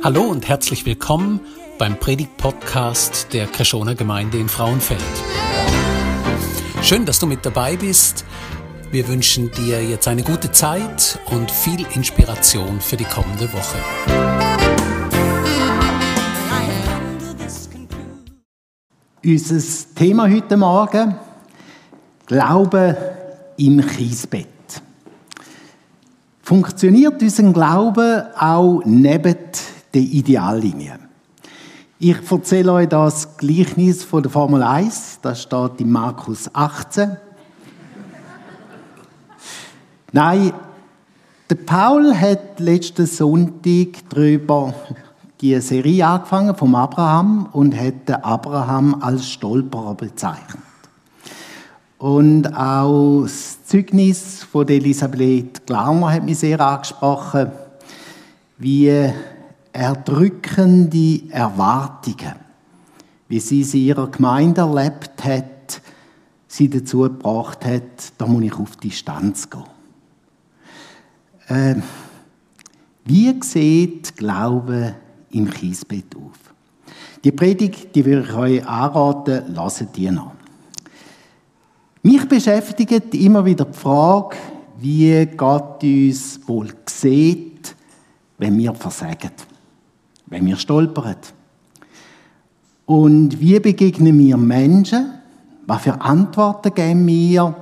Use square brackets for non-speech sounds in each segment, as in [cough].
Hallo und herzlich willkommen beim Predigt-Podcast der Kreschoner Gemeinde in Frauenfeld. Schön, dass du mit dabei bist. Wir wünschen dir jetzt eine gute Zeit und viel Inspiration für die kommende Woche. Unser Thema heute Morgen: Glaube im Kiesbett. Funktioniert unser Glaube auch neben der Ideallinie? Ich erzähle euch das Gleichnis von der Formel 1. Das steht in Markus 18. [laughs] Nein, der Paul hat letzten Sonntag darüber die Serie angefangen vom Abraham und hat den Abraham als Stolperer bezeichnet. Und auch das Zeugnis von Elisabeth Glaumer hat mich sehr angesprochen, wie erdrückende Erwartungen, wie sie sie ihrer Gemeinde erlebt hat, sie dazu gebracht hat, da muss ich auf die Distanz gehen. Äh, wie sieht Glaube im Kiesbett auf? Die Predigt, die würde ich euch anraten, lasst die noch. Mich beschäftigt immer wieder die Frage, wie Gott uns wohl sieht, wenn wir versagen, wenn wir stolpern. Und wie begegnen wir Menschen? Was für Antworten geben wir,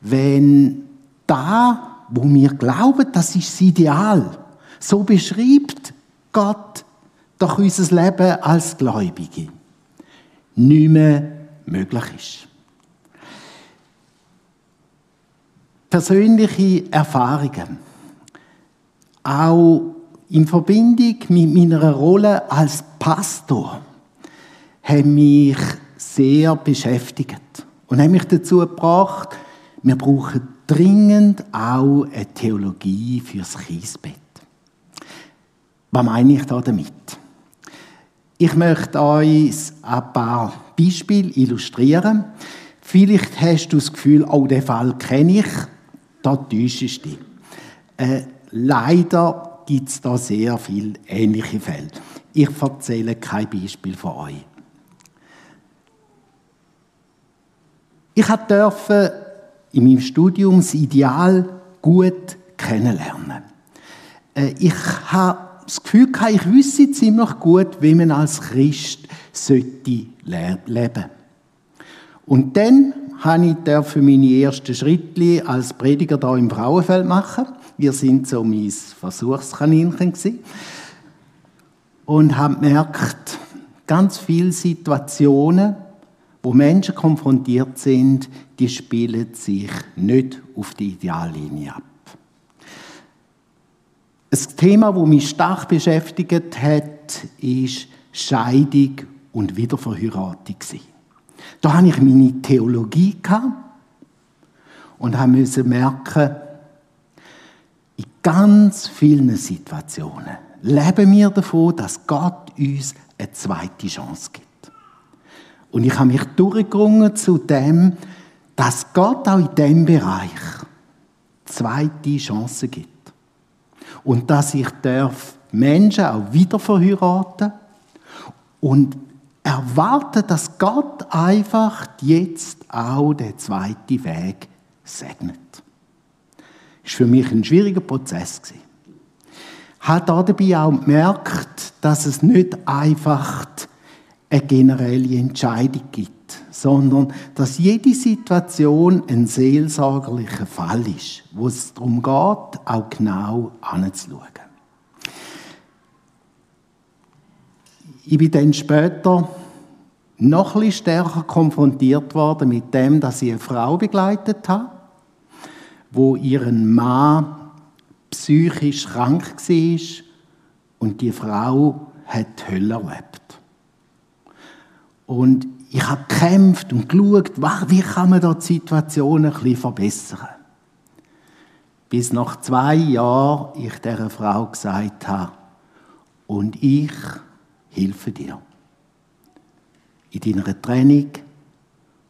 wenn da, wo wir glauben, das ist das Ideal, so beschreibt Gott doch unser Leben als Gläubige, nicht mehr möglich ist. persönliche Erfahrungen, auch in Verbindung mit meiner Rolle als Pastor, haben mich sehr beschäftigt und haben mich dazu gebracht, wir brauchen dringend auch eine Theologie fürs Kiesbett. Was meine ich da damit? Ich möchte euch ein paar Beispiele illustrieren. Vielleicht hast du das Gefühl, oh, den Fall kenne ich da täuschst du dich. Äh, leider gibt es da sehr viele ähnliche Fälle. Ich erzähle kein Beispiel von euch. Ich durfte in meinem Studium das Ideal gut kennenlernen. Äh, ich habe das Gefühl, ich wüsste ziemlich gut, wie man als Christ sollte leben Und dann durfte ich meine ersten Schritte als Prediger hier im Frauenfeld machen. Wir sind so mein Versuchskaninchen gewesen. und haben gemerkt, ganz viele Situationen, wo Menschen konfrontiert sind, die spielen sich nicht auf die Ideallinie ab. Ein Thema, das mich stark beschäftigt hat, ist Scheidung und Wiederverheiratung. Da habe ich meine Theologie und musste merken, ganz vielen Situationen leben wir davon, dass Gott uns eine zweite Chance gibt. Und ich habe mich durchgerungen zu dem, dass Gott auch in diesem Bereich zweite Chancen gibt. Und dass ich darf Menschen auch wieder verheiraten und erwarten, dass Gott einfach jetzt auch den zweiten Weg segnet. War für mich ein schwieriger Prozess. Ich habe dabei auch gemerkt, dass es nicht einfach eine generelle Entscheidung gibt, sondern dass jede Situation ein seelsorgerlicher Fall ist, wo es darum geht, auch genau anzuschauen. Ich bin dann später noch ein stärker konfrontiert worden mit dem, dass ich eine Frau begleitet habe, wo ihren Mann psychisch krank war und die Frau hat die Hölle erlebt. Und ich habe gekämpft und geschaut, wie kann man da die Situation ein bisschen verbessern. Bis nach zwei Jahren ich dieser Frau gesagt habe, und ich helfe dir. In deiner Trennung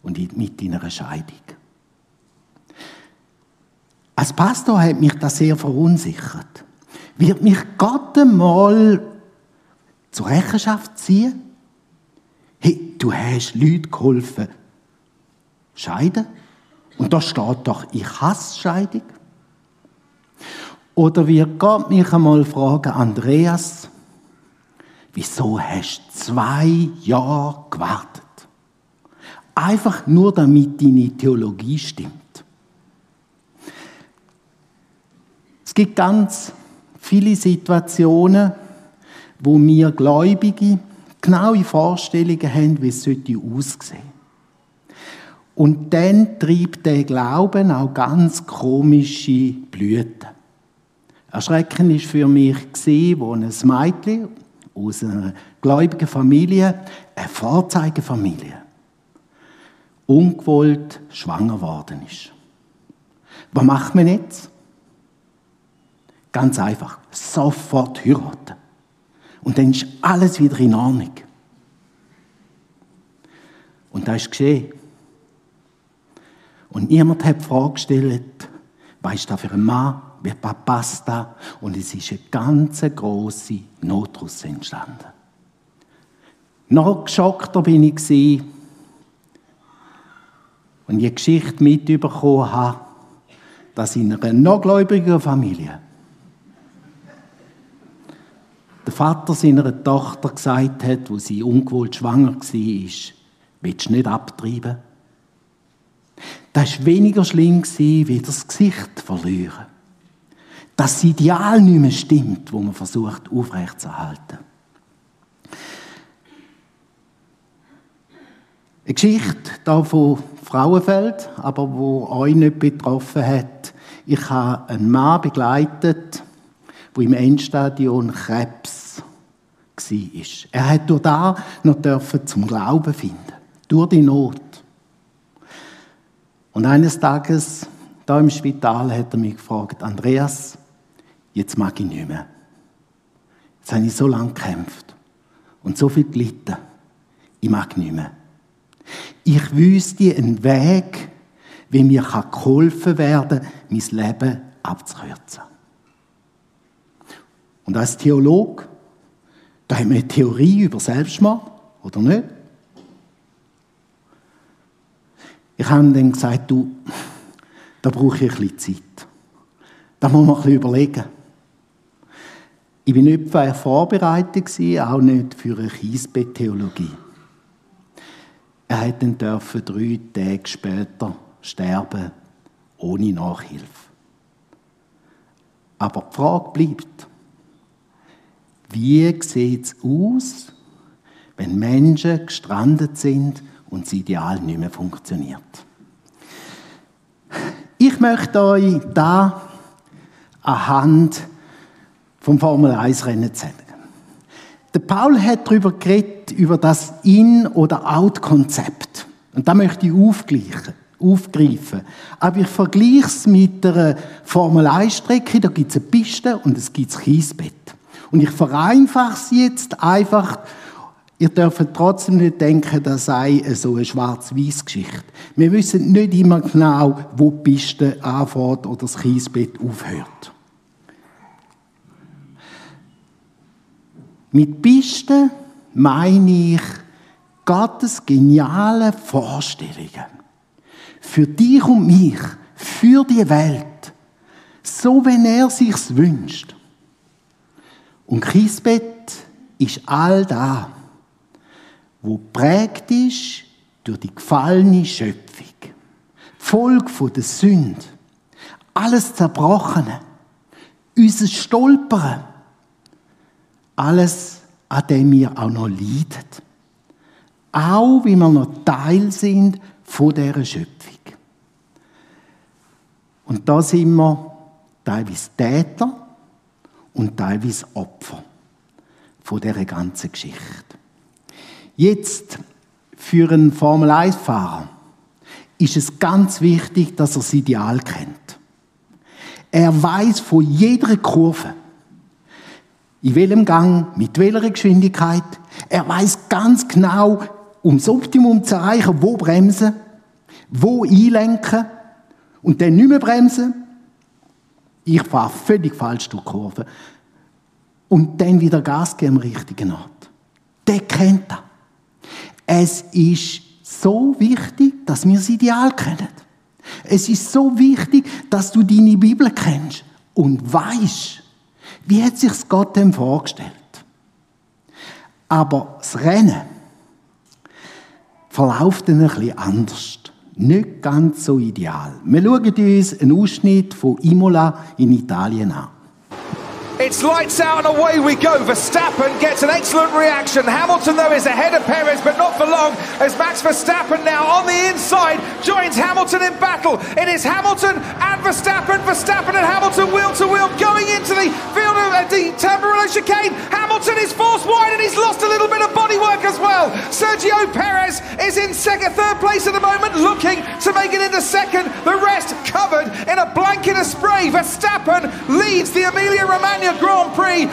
und mit deiner Scheidung. Als Pastor hat mich das sehr verunsichert. Wird mich Gott einmal zur Rechenschaft ziehen? Hey, du hast Leuten geholfen, scheiden? Und da steht doch, ich hasse Scheidung. Oder wir Gott mich einmal fragen, Andreas, wieso hast du zwei Jahre gewartet? Einfach nur, damit deine Theologie stimmt. Es gibt ganz viele Situationen, wo wir Gläubige genaue Vorstellungen haben, wie es aussehen sollte. Und dann treibt der Glauben auch ganz komische Blüten. Erschreckend war für mich, wo ein Mädchen aus einer gläubigen Familie, eine Vorzeigefamilie, ungewollt schwanger worden ist. Was macht man jetzt? Ganz einfach, sofort heiraten. Und dann ist alles wieder in Ordnung. Und das ist geschehen. Und niemand hat die Frage gestellt, was ist das für ein Mann, wie passt das? Und es ist eine ganz grosse Not daraus entstanden. Noch geschockter bin ich, und die Geschichte mitbekommen habe, dass in einer noch gläubigen Familie der Vater seiner Tochter gesagt hat, wo sie ungewollt schwanger war, willst du nicht abtreiben? Das war weniger schlimm, wie das Gesicht verlieren. Dass das Ideal nicht mehr stimmt, wo man versucht aufrechtzuerhalten. Eine Geschichte hier von Frauenfeld, aber wo euch nicht betroffen hat. Ich habe einen Mann begleitet, wo im Endstadion Krebs war. Er hat durch da noch dürfen zum Glauben finden, durch die Not. Und eines Tages da im Spital hat er mich gefragt, Andreas, jetzt mag ich nicht mehr. Jetzt habe ich so lange gekämpft und so viel gelitten. Ich mag nicht mehr. Ich wüsste einen Weg, wie mir geholfen werden kann, mein Leben abzukürzen. Und als Theologe, da haben wir eine Theorie über Selbstmord, oder nicht? Ich habe dann gesagt, du, da brauche ich ein bisschen Zeit. Da muss man ein bisschen überlegen. Ich war nicht vorbereitet, auch nicht für eine Kiesbett-Theologie. Er durfte dann drei Tage später sterben, ohne Nachhilfe. Aber die Frage bleibt, wie sieht es aus, wenn Menschen gestrandet sind und das Ideal nicht mehr funktioniert? Ich möchte euch da anhand vom Formel 1 Rennen zeigen. Der Paul hat darüber geredet, über das In- oder Out-Konzept. Und da möchte ich aufgleichen aufgreifen. Aber ich vergleiche es mit einer Formel-1-Strecke. Da gibt es eine Piste und es gibt ein Kiesbett. Und ich vereinfache es jetzt einfach. Ihr dürft trotzdem nicht denken, das sei so eine Schwarz-Weiß-Geschichte. Wir wissen nicht immer genau, wo die Piste anfängt oder das Kiesbett aufhört. Mit Piste meine ich Gottes geniale Vorstellungen. Für dich und mich, für die Welt. So, wenn er sich's wünscht. Und Kiesbett ist all da, wo prägt ist durch die gefallene Schöpfung. Die Folge von der Sünde. Alles Zerbrochene. Unser Stolpern. Alles, an dem wir auch noch leiden. Auch, wie wir noch Teil sind von dieser Schöpfung. Und da sind wir teilweise Täter und teilweise Opfer von dieser ganzen Geschichte. Jetzt, für einen Formel-1-Fahrer ist es ganz wichtig, dass er das Ideal kennt. Er weiß von jeder Kurve, in welchem Gang, mit welcher Geschwindigkeit. Er weiß ganz genau, um das Optimum zu erreichen, wo bremsen, wo einlenken und dann nicht mehr bremsen ich fahre völlig falsch durch die Kurve. Und dann wieder Gas geben am richtigen Ort. der kennt das. Es ist so wichtig, dass wir das Ideal kennen. Es ist so wichtig, dass du deine Bibel kennst und weißt, wie hat sich Gott dem vorgestellt. Aber das Rennen verläuft dann ein bisschen anders. Nicht ganz so ideal. Wir schauen uns einen Ausschnitt von Imola in Italien an. It's lights out and away we go. Verstappen gets an excellent reaction. Hamilton, though, is ahead of Perez, but not for long, as Max Verstappen now on the inside joins Hamilton in battle. It is Hamilton and Verstappen, Verstappen and Hamilton wheel to wheel going into the field of uh, the Tamburello chicane. Hamilton is forced wide and he's lost a little bit of bodywork as well. Sergio Perez is in second, third place at the moment, looking to make it into second. The rest covered in a blanket of spray. Verstappen leads the Emilia Romagna Grand Prix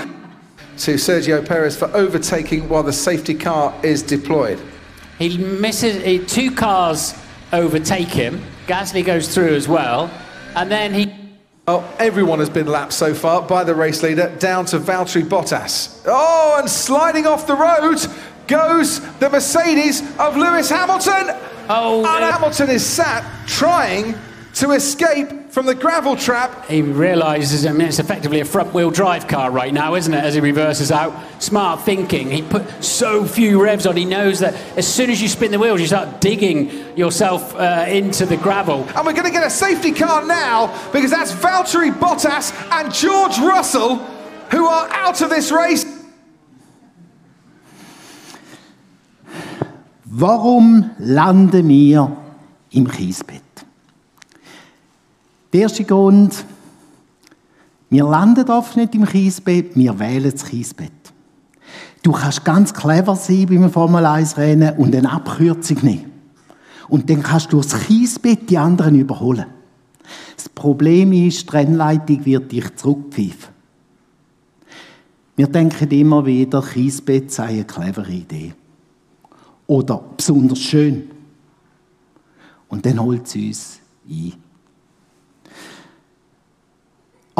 to Sergio Perez for overtaking while the safety car is deployed. He misses he, two cars overtake him. Gasly goes through as well, and then he. Oh, everyone has been lapped so far by the race leader, down to Valtteri Bottas. Oh, and sliding off the road goes the Mercedes of Lewis Hamilton. Oh, and uh, Hamilton is sat trying to escape from the gravel trap. He realises, I mean, it's effectively a front wheel drive car right now, isn't it, as he reverses out? Smart thinking. He put so few revs on, he knows that as soon as you spin the wheels, you start digging yourself uh, into the gravel. And we're going to get a safety car now because that's Valtteri Bottas and George Russell who are out of this race. Warum landen wir im Kiesbett? Der erste Grund, wir landen oft nicht im Kiesbett, wir wählen das Kiesbett. Du kannst ganz clever sein beim Formel 1 Rennen und eine Abkürzung nehmen. Und dann kannst du das Kiesbett die anderen überholen. Das Problem ist, die Rennleitung wird dich zurückpfeifen. Wir denken immer wieder, Kiesbett sei eine clevere Idee. Oder besonders schön. Und dann holt es uns ein.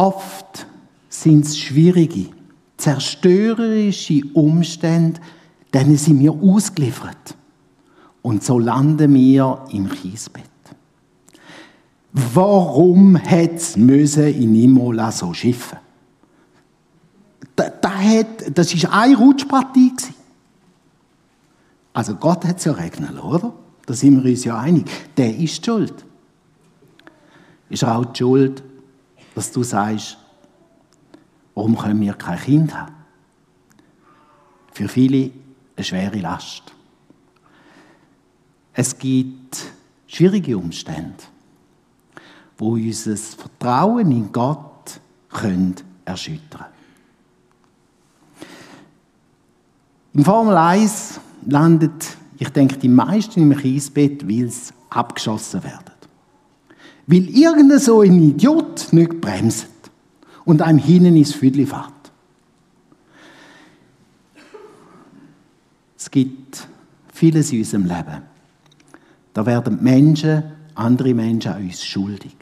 Oft sind es schwierige, zerstörerische Umstände, denen sind wir ausgeliefert. Und so landen wir im Kiesbett. Warum hat es in Imola so schiffen? Da, hat, das war eine Rutschpartie. Also Gott hat es ja regnen oder? Da sind wir uns ja einig. Der ist die schuld. Ist auch die Schuld, dass du sagst, warum können wir kein Kind haben? Für viele eine schwere Last. Es gibt schwierige Umstände, wo unser Vertrauen in Gott können erschüttern Im Formel 1 landet, ich denke, die meisten im Kiesbett, weil sie abgeschossen werden. Weil irgendein so ein Idiot nicht bremst und einem hinten ins Füdli fährt. Es gibt vieles in unserem Leben. Da werden Menschen, andere Menschen an uns schuldig.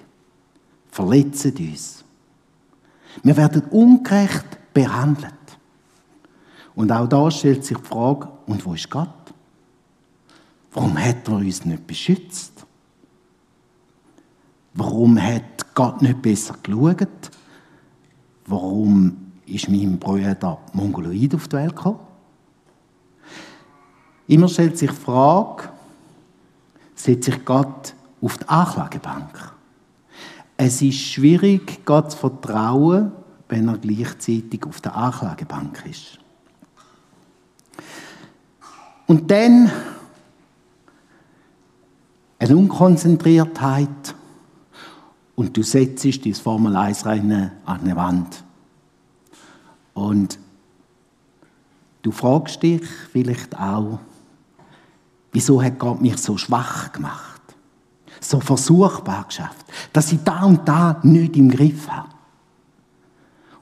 Verletzen uns. Wir werden ungerecht behandelt. Und auch da stellt sich die Frage, und wo ist Gott? Warum hat er uns nicht beschützt? Warum hat Gott nicht besser geschaut? Warum ist mein Bruder Mongoloid auf die Welt gekommen? Immer stellt sich die Frage, setzt sich Gott auf die Anklagebank? Es ist schwierig, Gott zu vertrauen, wenn er gleichzeitig auf der Anklagebank ist. Und dann eine Unkonzentriertheit, und du setzt dein Formel 1 Rennen an eine Wand. Und du fragst dich vielleicht auch, wieso hat Gott mich so schwach gemacht? So versuchbar geschafft, dass ich da und da nicht im Griff habe.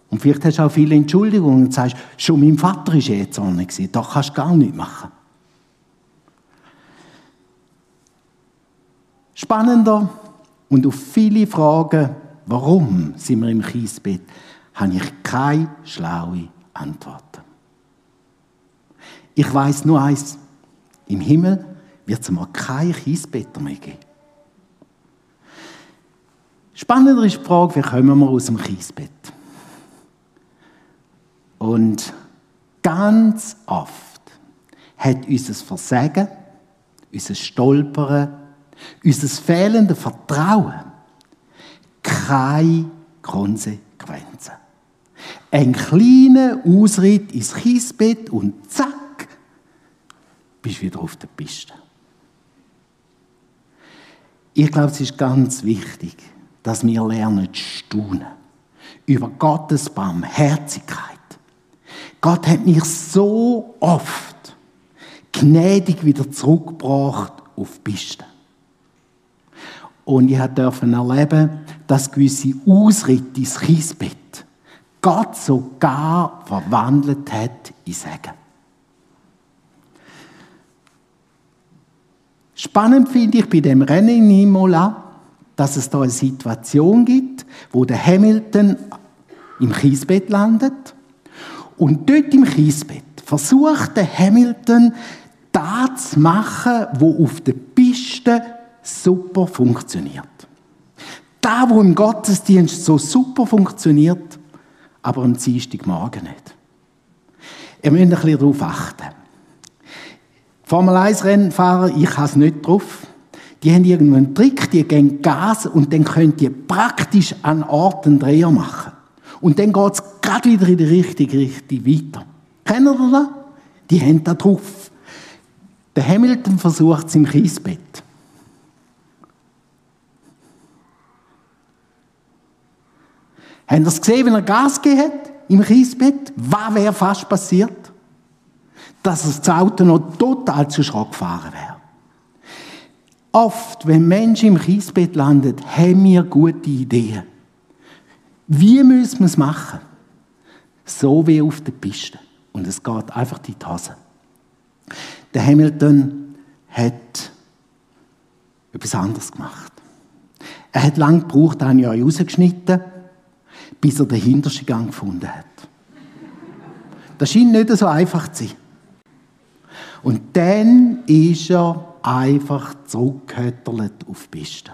Und vielleicht hast du auch viele Entschuldigungen und sagst, schon mein Vater war eh zornig, doch kannst du gar nichts machen. Spannender und auf viele Fragen, warum sind wir im Kiesbett, habe ich keine schlaue Antwort. Ich weiß nur eins. Im Himmel wird es mal kein Kiesbetter mehr geben. Spannender ist die Frage, wie kommen wir aus dem Kiesbett? Und ganz oft hat unser Versagen, unser Stolpern, unser fehlendes Vertrauen keine Konsequenzen. Ein kleiner Ausritt ins Kiesbett und zack, bist wieder auf der Piste. Ich glaube, es ist ganz wichtig, dass wir lernen zu staunen über Gottes Barmherzigkeit. Gott hat mich so oft gnädig wieder zurückgebracht auf die Piste. Und ich durfte erleben, dass gewisse Ausritte ins Kiesbett Gott sogar verwandelt hat in Segen. Spannend finde ich bei dem Rennen in Imola, dass es da eine Situation gibt, wo der Hamilton im Kiesbett landet und dort im Kiesbett versucht der Hamilton das zu machen, wo auf der Piste super funktioniert. Da, wo im Gottesdienst so super funktioniert, aber am Dienstagmorgen nicht. Ihr müsst ein bisschen darauf achten. Formel 1 Rennfahrer, ich habe es nicht drauf. Die haben irgendeinen Trick, die gehen Gas und dann könnt ihr praktisch an Orten Dreher machen. Und dann geht es gerade wieder in die richtige Richtung weiter. Kennt ihr das? Die haben da drauf. Der Hamilton versucht es im Kiesbett. Haben ihr es gesehen, wenn er Gas gegeben hat im Kiesbett? Was wäre fast passiert? Dass das Auto noch total zu Schrott gefahren wäre. Oft, wenn Menschen im Kiesbett landen, haben wir gute Ideen. Wie müssen wir es machen? So wie auf der Piste. Und es geht einfach in die Hose. Der Hamilton hat etwas anderes gemacht. Er hat lange gebraucht, einen Jahr rausgeschnitten bis er den hintersten Gang gefunden hat. Das scheint nicht so einfach zu sein. Und dann ist er einfach zurückgehöttert auf die Piste.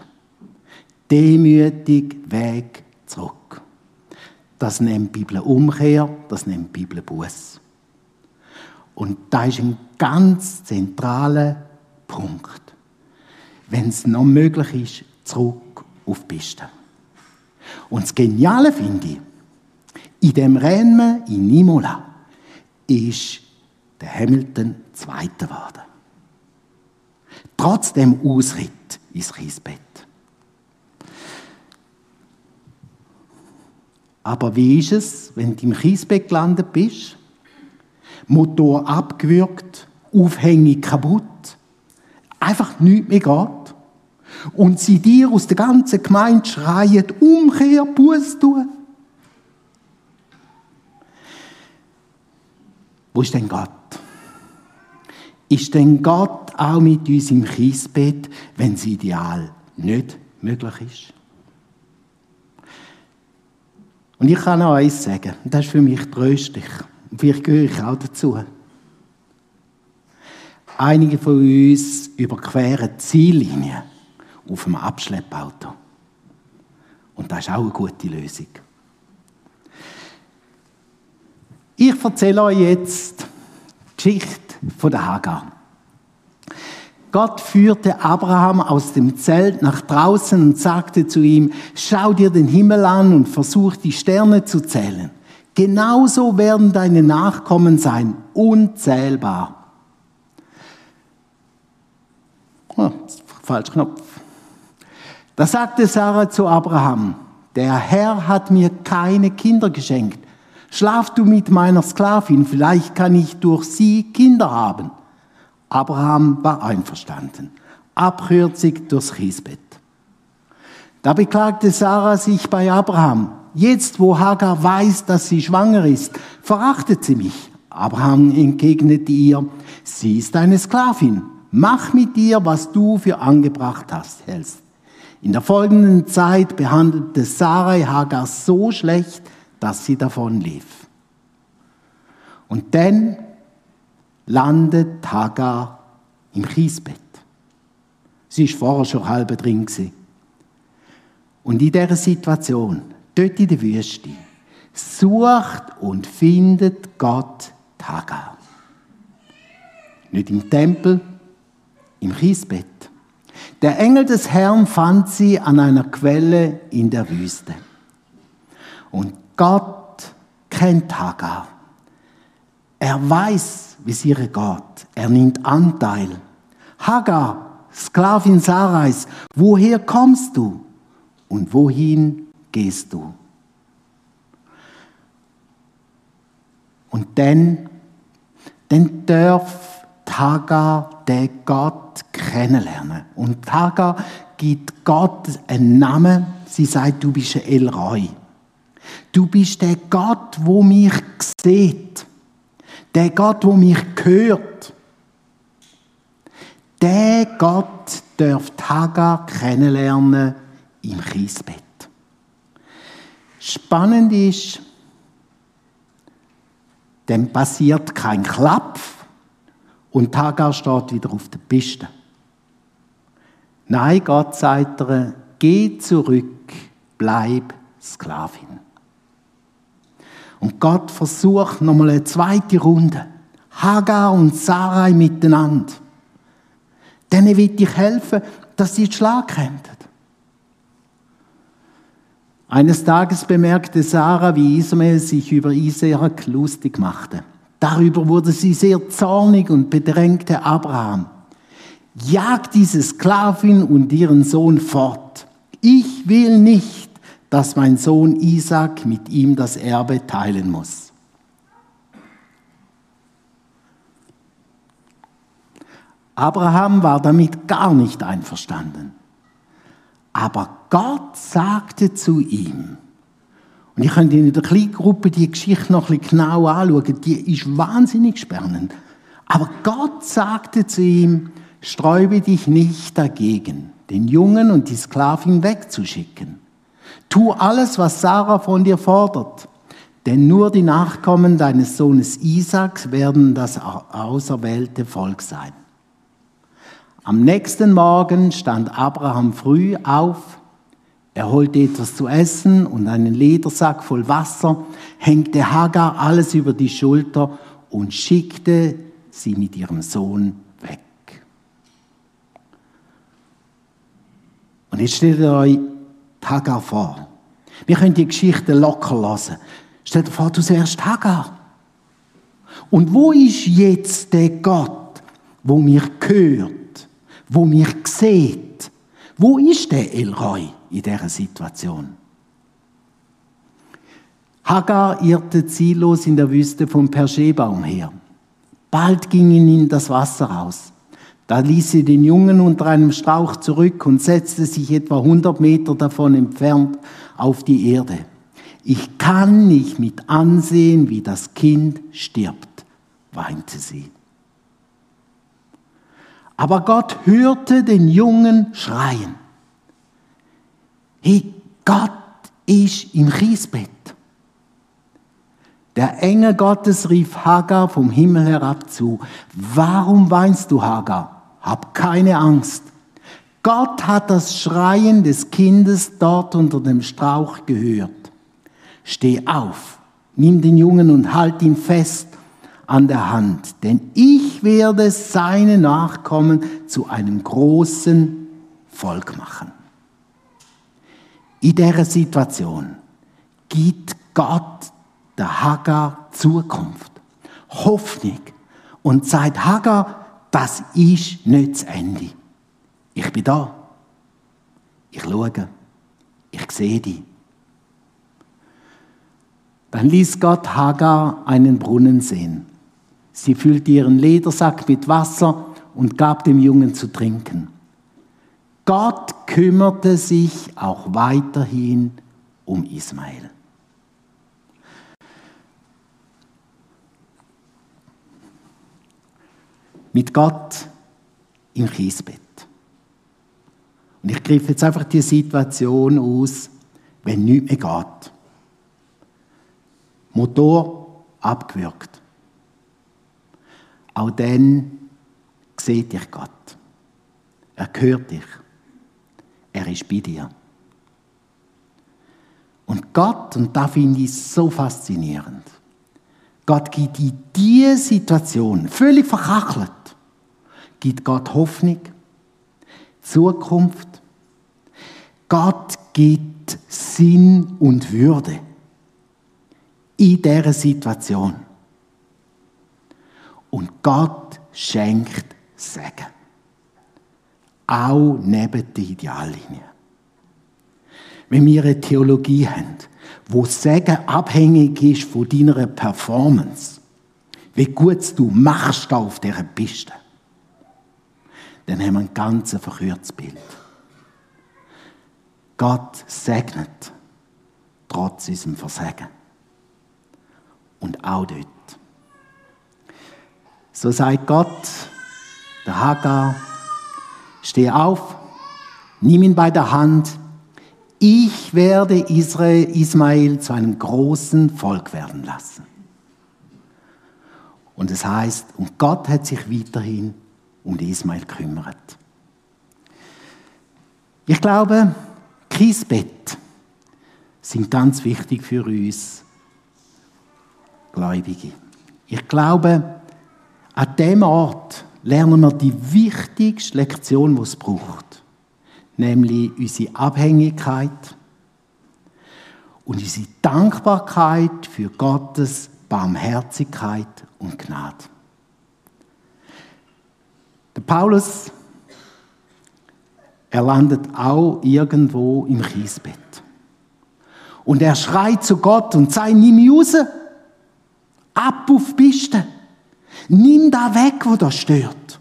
Demütig Weg zurück. Das nennt die Bibel Umkehr, das nennt die Bibel Buß. Und da ist ein ganz zentraler Punkt. Wenn es noch möglich ist, zurück auf die Piste. Und das Geniale finde ich, in dem Rennen in Imola ist der Hamilton Zweiter geworden. Trotz dem Ausritt ins Kiesbett. Aber wie ist es, wenn du im Kiesbett gelandet bist? Motor abgewürgt, Aufhängung kaputt, einfach nichts mehr geht? Und sie dir aus der ganzen Gemeinde schreien, Umkehr, Buß tun. Wo ist denn Gott? Ist denn Gott auch mit uns im Kiesbett, wenn das Ideal nicht möglich ist? Und ich kann noch eins sagen, und das ist für mich tröstlich. Und vielleicht gehöre ich auch dazu. Einige von uns überqueren Ziellinien auf einem Abschleppauto. Und das ist auch eine gute Lösung. Ich erzähle euch jetzt die Geschichte von der Hagar. Gott führte Abraham aus dem Zelt nach draußen und sagte zu ihm, schau dir den Himmel an und versuch die Sterne zu zählen. Genauso werden deine Nachkommen sein, unzählbar. Oh, falsch Knopf. Da sagte Sarah zu Abraham, der Herr hat mir keine Kinder geschenkt. Schlaf du mit meiner Sklavin, vielleicht kann ich durch sie Kinder haben. Abraham war einverstanden, abkürzig durchs Kiesbett. Da beklagte Sarah sich bei Abraham. Jetzt, wo Hagar weiß, dass sie schwanger ist, verachtet sie mich. Abraham entgegnete ihr, sie ist eine Sklavin. Mach mit ihr, was du für angebracht hast, hältst. In der folgenden Zeit behandelte Sarai Hagar so schlecht, dass sie davon lief. Und dann landet Hagar im Kiesbett. Sie ist vorher schon halb drin. Gewesen. Und in dieser Situation, dort in der Wüste, sucht und findet Gott Hagar. Nicht im Tempel, im Kiesbett. Der Engel des Herrn fand sie an einer Quelle in der Wüste. Und Gott kennt Hagar. Er weiß, wie es ihr geht. Er nimmt Anteil. Hagar, Sklavin Sarais, woher kommst du und wohin gehst du? Und dann, dann darf Hagar den Gott kennenlernen. Und Hagar gibt Gott einen Namen. Sie sagt, du bist ein El Roy. Du bist der Gott, wo mich sieht. Der Gott, wo mich hört. Der Gott dürft Hagar kennenlernen im Kiesbett. Spannend ist, dann passiert kein Klapf und Hagar steht wieder auf der Piste. Nein, Gott sagt ihr, geh zurück, bleib Sklavin. Und Gott versucht nochmal eine zweite Runde. Hagar und Sarai miteinander. Denen will ich helfen, dass sie den Schlag kämpfen. Eines Tages bemerkte Sarah, wie Ismael sich über Isaak lustig machte. Darüber wurde sie sehr zornig und bedrängte Abraham. Jag diese Sklavin und ihren Sohn fort. Ich will nicht, dass mein Sohn Isaac mit ihm das Erbe teilen muss. Abraham war damit gar nicht einverstanden. Aber Gott sagte zu ihm, und ich könnte in der kleinen Gruppe die Geschichte noch ein bisschen genau anschauen, die ist wahnsinnig spannend. Aber Gott sagte zu ihm, sträube dich nicht dagegen, den Jungen und die Sklavin wegzuschicken. Tu alles, was Sarah von dir fordert, denn nur die Nachkommen deines Sohnes Isaaks werden das auserwählte Volk sein. Am nächsten Morgen stand Abraham früh auf, er holte etwas zu essen und einen Ledersack voll Wasser, hängte Hagar alles über die Schulter und schickte sie mit ihrem Sohn weg. Und jetzt stellt ihr euch Hagar vor. Wir können die Geschichte locker lassen. Stell dir vor, du siehst Hagar. Und wo ist jetzt der Gott, wo mich hört, wo mich sieht? Wo ist der Elroy in dieser Situation? Hagar irrte ziellos in der Wüste von Persheba umher. Bald ging ihnen das Wasser aus. Da ließ sie den Jungen unter einem Strauch zurück und setzte sich etwa 100 Meter davon entfernt auf die Erde. Ich kann nicht mit ansehen, wie das Kind stirbt, weinte sie. Aber Gott hörte den Jungen schreien. Hey, Gott ist im Kiesbett. Der Engel Gottes rief Hagar vom Himmel herab zu. Warum weinst du, Hagar? Hab keine Angst. Gott hat das Schreien des Kindes dort unter dem Strauch gehört. Steh auf, nimm den Jungen und halt ihn fest an der Hand, denn ich werde seine Nachkommen zu einem großen Volk machen. In dieser Situation gibt Gott der Hagar Zukunft, Hoffnung und sagt Hagar, das ist nicht das Ende. Ich bin da. Ich schaue. Ich sehe dich. Dann ließ Gott Hagar einen Brunnen sehen. Sie füllte ihren Ledersack mit Wasser und gab dem Jungen zu trinken. Gott kümmerte sich auch weiterhin um Ismael. mit Gott im Kiesbett. Und ich greife jetzt einfach die Situation aus, wenn nichts mehr geht. Motor abgewürgt. Auch dann sieht dich Gott. Er hört dich. Er ist bei dir. Und Gott, und da finde ich so faszinierend, Gott gibt in diese Situation, völlig verkachelt, gibt Gott Hoffnung, Zukunft. Gott gibt Sinn und Würde in dieser Situation. Und Gott schenkt Segen. Auch neben der Ideallinie. Wenn wir eine Theologie haben, wo Segen abhängig ist von deiner Performance, wie gut du machst auf dieser Piste, dann haben wir ein ganz verkürztes Bild. Gott segnet trotz unserem Versagen. Und auch dort. So sagt Gott, der Hagar, steh auf, nimm ihn bei der Hand, ich werde Israel, Ismael zu einem großen Volk werden lassen. Und es heißt, und Gott hat sich weiterhin um Ismael gekümmert. Ich glaube, Kiesbett sind ganz wichtig für uns Gläubige. Ich glaube, an dem Ort lernen wir die wichtigste Lektion, die es braucht. Nämlich unsere Abhängigkeit und unsere Dankbarkeit für Gottes Barmherzigkeit und Gnade. Der Paulus, er landet auch irgendwo im Kiesbett. Und er schreit zu Gott und sagt, nimm mich raus. Ab auf die Piste. Nimm da weg, wo das stört.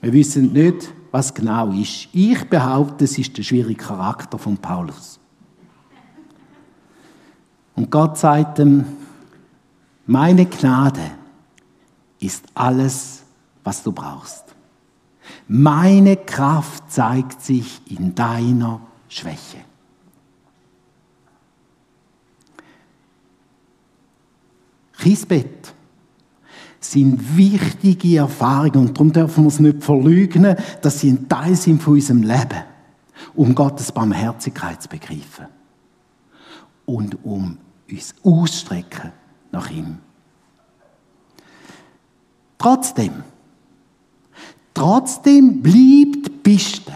Wir wissen nicht, was genau ist. Ich behaupte, es ist der schwierige Charakter von Paulus. Und Gott sagt ihm, meine Gnade ist alles, was du brauchst. Meine Kraft zeigt sich in deiner Schwäche. Kiesbett sind wichtige Erfahrungen und darum dürfen wir es nicht verleugnen, dass sie ein Teil sind von unserem Leben, um Gottes Barmherzigkeit zu begreifen und um uns ausstrecken nach ihm. Trotzdem, trotzdem bleibt Piste,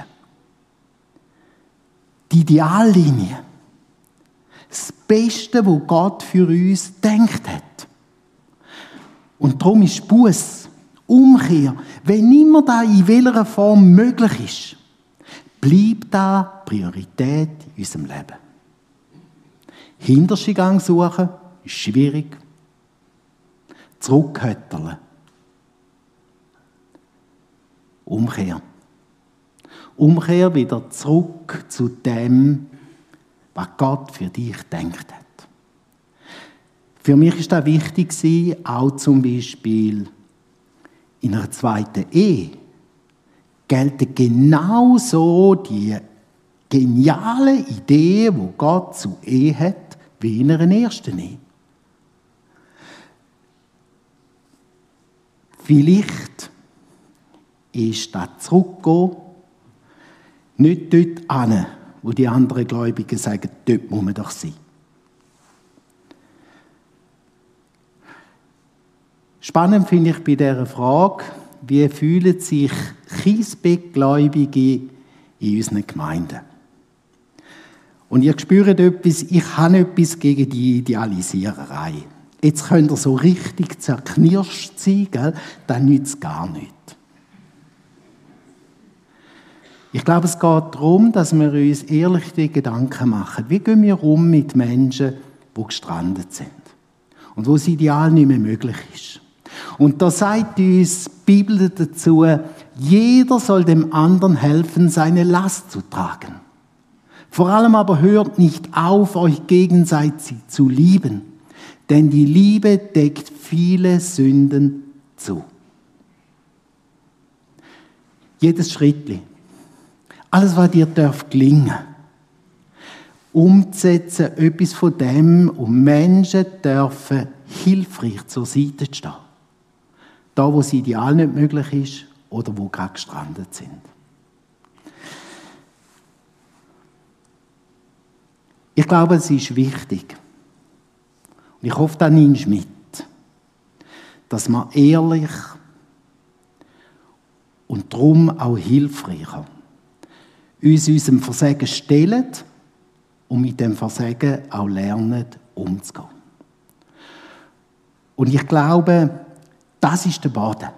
die Ideallinie, das Beste, wo Gott für uns denkt hat. Und darum ist Buß, Umkehr, wenn immer da in welcher Form möglich ist, bleibt da Priorität in unserem Leben. Hinterste Gang suchen ist schwierig. Zurückhötteln. Umkehr. Umkehr wieder zurück zu dem, was Gott für dich denkt hat. Für mich ist das wichtig, auch zum Beispiel in einer zweiten Ehe gelten genauso die geniale Idee, wo Gott zu Ehe hat, wie in einer ersten Ehe. Vielleicht ist das Zurückgehen nicht dort an, wo die anderen Gläubigen sagen, dort muss man doch sein. Spannend finde ich bei dieser Frage, wie fühlen sich Kiesbeck-Gläubige in unseren Gemeinden? Und ihr spürt etwas, ich habe etwas gegen die Idealisiererei. Jetzt könnt ihr so richtig zerknirscht sein, gell? dann nützt es gar nicht. Ich glaube, es geht darum, dass wir uns ehrlich die Gedanken machen. Wie gehen wir um mit Menschen, die gestrandet sind? Und wo das Ideal nicht mehr möglich ist? Und da sagt uns die Bibel dazu, jeder soll dem anderen helfen, seine Last zu tragen. Vor allem aber hört nicht auf, euch gegenseitig zu lieben, denn die Liebe deckt viele Sünden zu. Jedes Schrittli, alles, was dir darf gelingen, umzusetzen, etwas von dem, um Menschen dürfen hilfreich zur Seite stehen. Da, wo das Ideal nicht möglich ist oder wo gerade gestrandet sind. Ich glaube, es ist wichtig. Und ich hoffe, da nimmst du mit, dass man ehrlich und darum auch hilfreicher uns unserem Versagen stellen und mit dem Versagen auch lernen, umzugehen. Und ich glaube, das ist der Boden.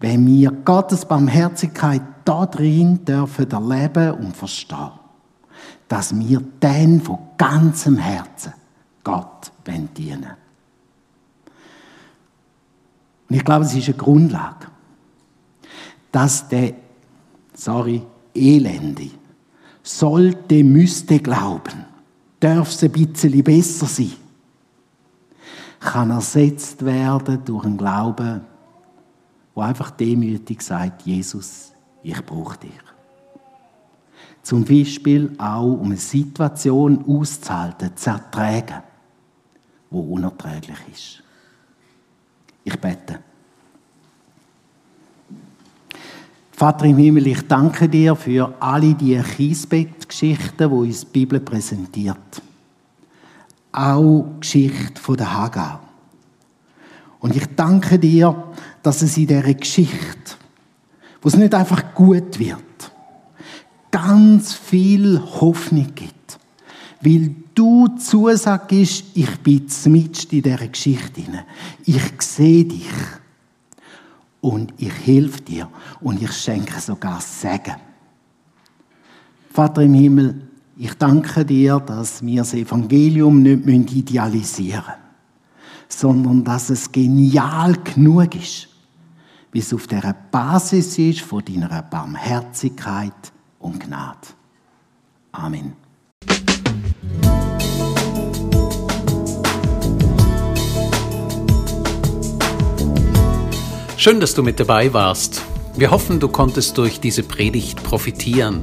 Wenn wir Gottes Barmherzigkeit da drin dürfen erleben und verstehen dass wir dann von ganzem Herzen Gott dienen. Und ich glaube, es ist eine Grundlage, dass der, sorry, Elende sollte, müsste glauben, darf es ein bisschen besser sein, kann ersetzt werden durch einen Glauben, wo einfach demütig sagt, Jesus, ich brauche dich. Zum Beispiel auch, um eine Situation auszuhalten, zu ertragen, die unerträglich ist. Ich bete. Vater im Himmel, ich danke dir für alle die Kiesbett-Geschichten, die uns die Bibel präsentiert. Auch die Geschichte von der Hagar. Und ich danke dir, dass es in dieser Geschichte, wo es nicht einfach gut wird, ganz viel Hoffnung gibt. Weil du zusagst, ich bin mitten in dieser Geschichte. Ich sehe dich. Und ich helfe dir. Und ich schenke sogar Segen. Vater im Himmel, ich danke dir, dass wir das Evangelium nicht idealisieren müssen, sondern dass es genial genug ist, wie es auf der Basis ist von deiner Barmherzigkeit und Gnade. Amen. Schön, dass du mit dabei warst. Wir hoffen, du konntest durch diese Predigt profitieren.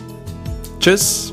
Tschüss.